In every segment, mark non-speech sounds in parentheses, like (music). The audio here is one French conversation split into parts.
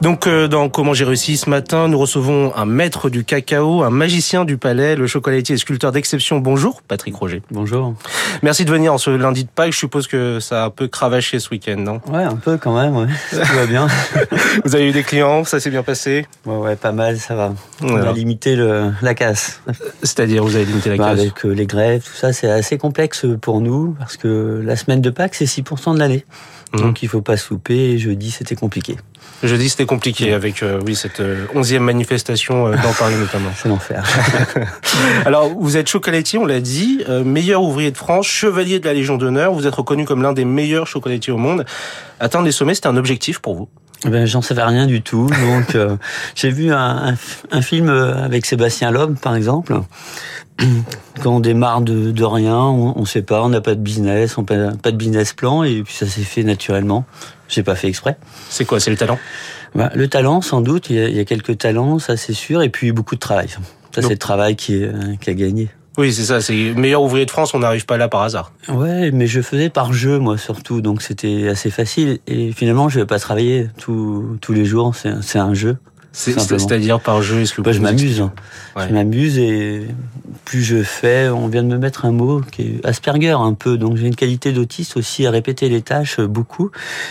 Donc, euh, dans Comment j'ai réussi ce matin, nous recevons un maître du cacao, un magicien du palais, le chocolatier et sculpteur d'exception. Bonjour, Patrick Roger. Bonjour. Merci de venir en ce lundi de Pâques. Je suppose que ça a un peu cravaché ce week-end, non? Ouais, un peu quand même, ouais. Tout va bien. (laughs) Vous avez eu des clients, ça s'est bien passé? Ouais, ouais, pas mal, ça va. On a limité le, la casse. C'est-à-dire, vous avez limité la Bah, casse? avec euh, les grèves, tout ça, c'est assez complexe pour nous, parce que la semaine de Pâques, c'est 6% de l'année. Mhm. Donc il faut pas souper, et jeudi, c'était compliqué. Jeudi, c'était compliqué avec euh, oui cette euh, onzième manifestation euh, dans Paris (laughs) notamment. C'est l'enfer. (laughs) Alors, vous êtes chocolatier, on l'a dit, euh, meilleur ouvrier de France, chevalier de la Légion d'honneur. Vous êtes reconnu comme l'un des meilleurs chocolatiers au monde. Atteindre les sommets, c'était un objectif pour vous Ben, j'en savais rien du tout. Donc, euh, (laughs) j'ai vu un, un, un film euh, avec Sébastien Loeb, par exemple. Quand on démarre de, de rien, on, on sait pas, on n'a pas de business, on n'a pas de business plan, et puis ça s'est fait naturellement. J'ai pas fait exprès. C'est quoi C'est le talent? Ben, le talent, sans doute, il y, a, il y a quelques talents, ça c'est sûr, et puis beaucoup de travail. Ça, c'est le travail qui, est, euh, qui a gagné. Oui, c'est ça. C'est meilleur ouvrier de France. On n'arrive pas là par hasard. Ouais, mais je faisais par jeu, moi, surtout, donc c'était assez facile. Et finalement, je vais pas travailler tous tous les jours, c'est un jeu. C'est-à-dire par jeu. Est-ce que Bah, je m'amuse. Ouais. Je m'amuse et plus je fais, on vient de me mettre un mot qui est Asperger un peu. Donc j'ai une qualité d'autiste aussi à répéter les tâches euh, beaucoup.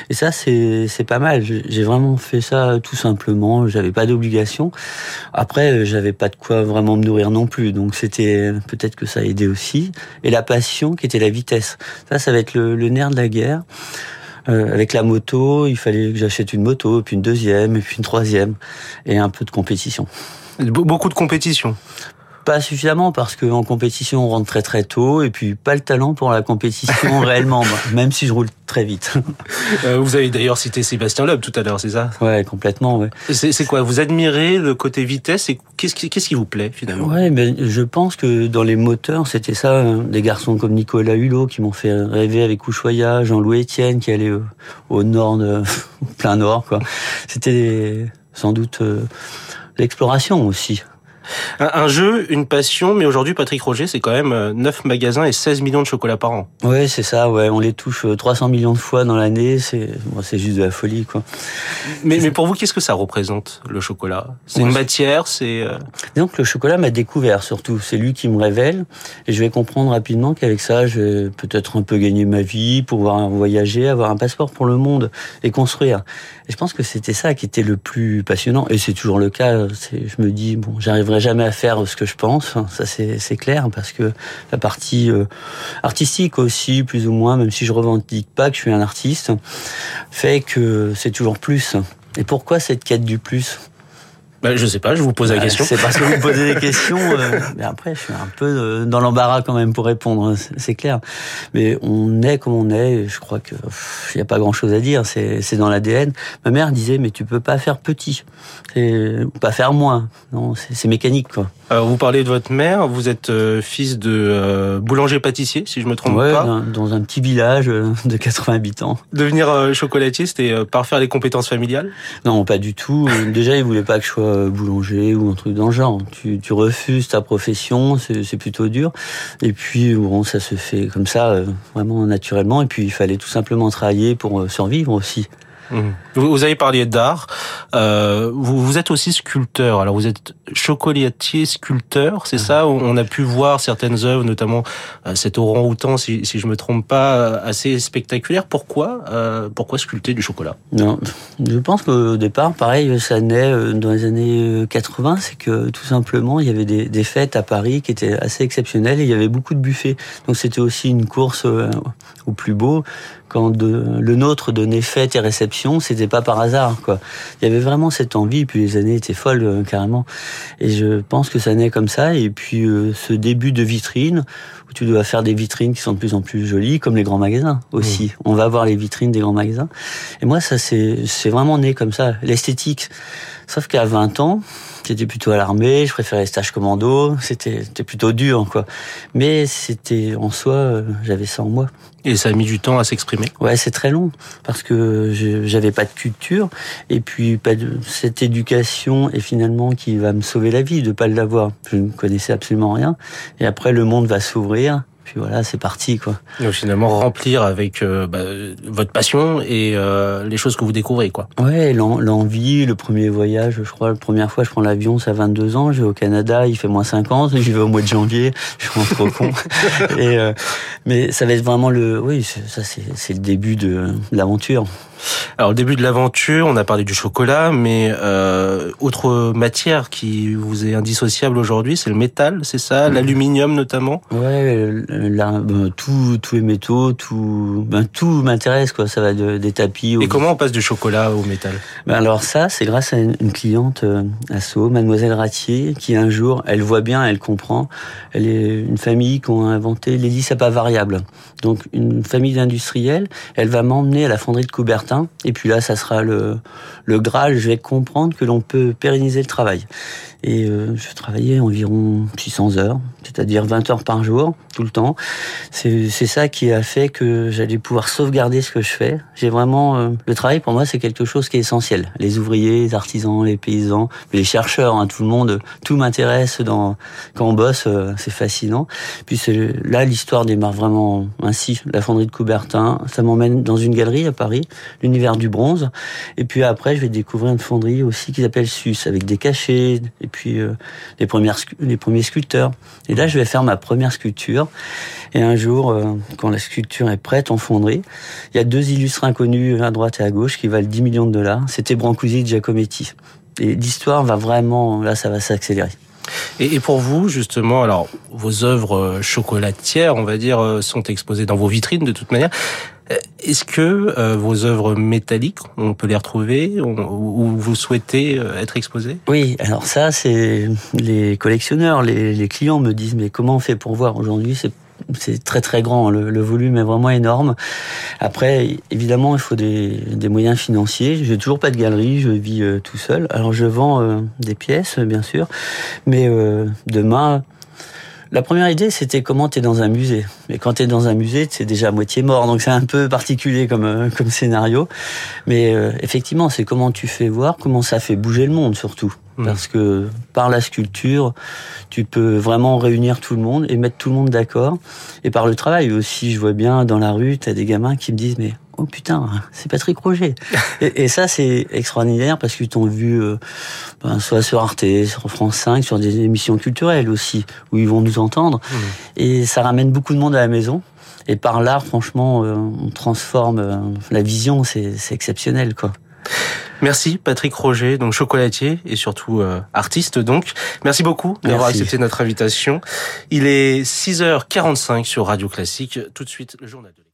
Et ça c'est pas mal. J'ai vraiment fait ça tout simplement. J'avais pas d'obligation. Après euh, j'avais pas de quoi vraiment me nourrir non plus. Donc c'était peut-être que ça a aidé aussi. Et la passion qui était la vitesse. Ça ça va être le, le nerf de la guerre. Euh, avec la moto, il fallait que j'achète une moto, puis une deuxième, puis une troisième, et un peu de compétition. Beaucoup de compétition. Pas suffisamment parce qu'en compétition on rentre très très tôt et puis pas le talent pour la compétition (laughs) réellement, même si je roule très vite. Euh, vous avez d'ailleurs cité Sébastien Loeb tout à l'heure, c'est ça? Ouais, complètement. Ouais. C'est quoi? Vous admirez le côté vitesse et qu'est-ce qui, qu'est-ce qui vous plaît finalement? Ouais, mais je pense que dans les moteurs c'était ça. hein. Des garçons comme Nicolas Hulot qui m'ont fait rêver avec Ushuaïa, Jean-Louis Etienne qui allait euh, au nord, de, au (laughs) plein nord quoi. C'était sans doute euh, l'exploration aussi. Un, un jeu, une passion, mais aujourd'hui, Patrick Roger, c'est quand même euh, 9 magasins et 16 millions de chocolats par an. Ouais, c'est ça. Ouais, on les touche euh, 300 millions de fois dans l'année. C'est bon, c'est juste de la folie quoi. Mais, mais pour vous, qu'est-ce que ça représente, le chocolat? C'est une matière, c'est... euh, Donc le chocolat m'a découvert surtout. C'est lui qui me révèle et je vais comprendre rapidement qu'avec ça, je vais peut-être un peu gagner ma vie, pouvoir voyager, avoir un passeport pour le monde et construire. Et je pense que c'était ça qui était le plus passionnant et c'est toujours le cas. Je me dis bon, j'arriverai jamais à faire ce que je pense. Ça c'est, clair parce que la partie euh, artistique aussi, plus ou moins, même si je revendique pas que je suis un artiste, fait que c'est toujours plus. Et pourquoi cette quête du plus? Bah, je sais pas, je vous pose la Ouais, question. C'est parce que vous me posez des (laughs) questions. euh, mais après, je suis un peu euh, dans l'embarras quand même pour répondre. c'est- C'est clair. Mais on est comme on est. et Je crois que il n'y a pas grand-chose à dire. C'est c'est dans l'ADN. Ma mère disait mais tu peux pas faire petit, pas faire moins. Non, c'est mécanique quoi. Alors, vous parlez de votre mère, vous êtes euh, fils de euh, boulanger-pâtissier, si je me trompe Ouais, pas. dans, dans un petit village de 80 habitants. Devenir euh, chocolatier, c'était euh, par faire les compétences familiales? Non, pas du tout. Déjà, ils voulaient pas que je sois euh, boulanger ou un truc dans le genre. Tu, tu refuses ta profession, c'est plutôt dur. Et puis, bon, ça se fait comme ça, euh, vraiment naturellement. Et puis, il fallait tout simplement travailler pour euh, survivre aussi. Vous, avez parlé d'art. Euh, vous, êtes aussi sculpteur. Alors vous êtes chocolatier sculpteur, c'est ça? On a pu voir certaines œuvres, notamment euh, cet orang-outan, si, si je me trompe pas, euh, assez spectaculaire. Pourquoi Pourquoi sculpter du chocolat? Non, je pense qu'au départ, pareil, ça naît dans les années euh, 80. C'est que tout simplement, il y avait des, fêtes à Paris qui étaient assez exceptionnelles et il y avait beaucoup de buffets. Donc, c'était aussi une course au plus beau. Quand de- le nôtre donnait fête et réception, c'était pas par hasard, quoi. Il y avait vraiment cette envie. Puis les années étaient folles, euh, carrément. Et je pense que ça naît comme ça. Et puis euh, ce début de vitrine, où tu dois faire des vitrines qui sont de plus en plus jolies, comme les grands magasins aussi. On va voir les vitrines des grands magasins. Et moi, ça c'est c'est vraiment né comme ça, l'esthétique. Sauf qu'à 20 ans, J'étais plutôt à l'armée, je préférais les stages commando, c'était c'était plutôt dur quoi. Mais c'était en soi, euh, j'avais ça en moi. Et ça a mis du temps à s'exprimer Ouais, c'est très long parce que j'avais pas de culture et puis pas de cette éducation et finalement qui va me sauver la vie de pas l'avoir. Je ne connaissais absolument rien et après le monde va s'ouvrir puis voilà, c'est parti quoi. Et finalement remplir avec euh, bah, votre passion et euh, les choses que vous découvrez quoi. Ouais, l'envie, le premier voyage, je crois, la première fois je prends l'avion, ça a 22 ans, je vais au Canada, il fait moins 50, j'y vais au mois de janvier, je suis trop con. (laughs) et euh, mais ça va être vraiment le, oui, ça c'est le début de l'aventure. Alors, le début de l'aventure, on a parlé du chocolat, mais euh, autre matière qui vous est indissociable aujourd'hui, c'est le métal, c'est ça, mm. l'aluminium notamment? Ouais, là, ben, tous les métaux, tout, ben, tout m'intéresse quoi. Ça va des tapis. Et comment on passe du chocolat au métal? Ben alors ça, c'est grâce à une, cliente euh, à Sceaux, Mademoiselle Ratier, qui un jour, elle voit bien, elle comprend. Elle est une famille qui a inventé l'hélice à pas variable. Donc une famille d'industriels, elle va m'emmener à la fonderie de Coubertin et puis là, ça sera le, le Graal. Je vais comprendre que l'on peut pérenniser le travail. Et euh, je travaillais environ 600 heures, c'est-à-dire 20 heures par jour, tout le temps. C'est ça qui a fait que j'allais pouvoir sauvegarder ce que je fais. J'ai vraiment euh, le travail pour moi, c'est quelque chose qui est essentiel. Les ouvriers, les artisans, les paysans, les chercheurs, hein, tout le monde, tout m'intéresse. Quand on bosse, euh, c'est fascinant. Puis là, l'histoire démarre vraiment ainsi. La fonderie de Coubertin, ça m'emmène dans une galerie à Paris, l'univers du bronze. Et puis après, je vais découvrir une fonderie aussi qui s'appelle Sus, avec des cachets et puis euh, les premières les premiers sculpteurs. Et là, je vais faire ma première sculpture. Et un jour, euh, quand la sculpture est prête en fonderie, il y a deux illustres inconnus à droite et à gauche qui valent 10 millions de dollars. C'était Brancusi et Giacometti. Et l'histoire va vraiment, là, ça va s'accélérer. Et, pour vous, justement, alors vos œuvres euh, chocolatières, on va dire, sont exposées dans vos vitrines de toute manière. Euh, est-ce que euh, vos œuvres métalliques, on peut les retrouver ou vous souhaitez euh, être exposé Oui, alors ça, c'est les collectionneurs, les, clients me disent mais comment on fait pour voir? Aujourd'hui c'est très très grand, le, le, volume est vraiment énorme. Après, évidemment, il faut des, moyens financiers. J'ai toujours pas de galerie, je vis tout seul. Alors je vends des pièces, bien sûr, mais demain, la première idée, c'était comment tu es dans un musée. Mais quand tu es dans un musée, c'est déjà à moitié mort, donc c'est un peu particulier comme, euh, comme scénario. Mais euh, effectivement, c'est comment tu fais voir, comment ça fait bouger le monde surtout. Mmh. Parce que par la sculpture, tu peux vraiment réunir tout le monde et mettre tout le monde d'accord. Et par le travail aussi, je vois bien dans la rue, tu as des gamins qui me disent, mais oh putain, c'est Patrick Roger. (laughs) et, ça, c'est extraordinaire parce qu'ils t'ont vu euh, ben, soit sur Arte, sur France 5, sur des émissions culturelles aussi, où ils vont nous entendre. Mmh. Et ça ramène beaucoup de monde à la maison. Et par l'art, franchement, euh, on transforme euh, la vision, c'est exceptionnel, quoi. Merci Patrick Roger, donc chocolatier et surtout artiste donc. Merci beaucoup d'avoir accepté notre invitation. Il est 6h45 sur Radio Classique. Tout de suite le journal de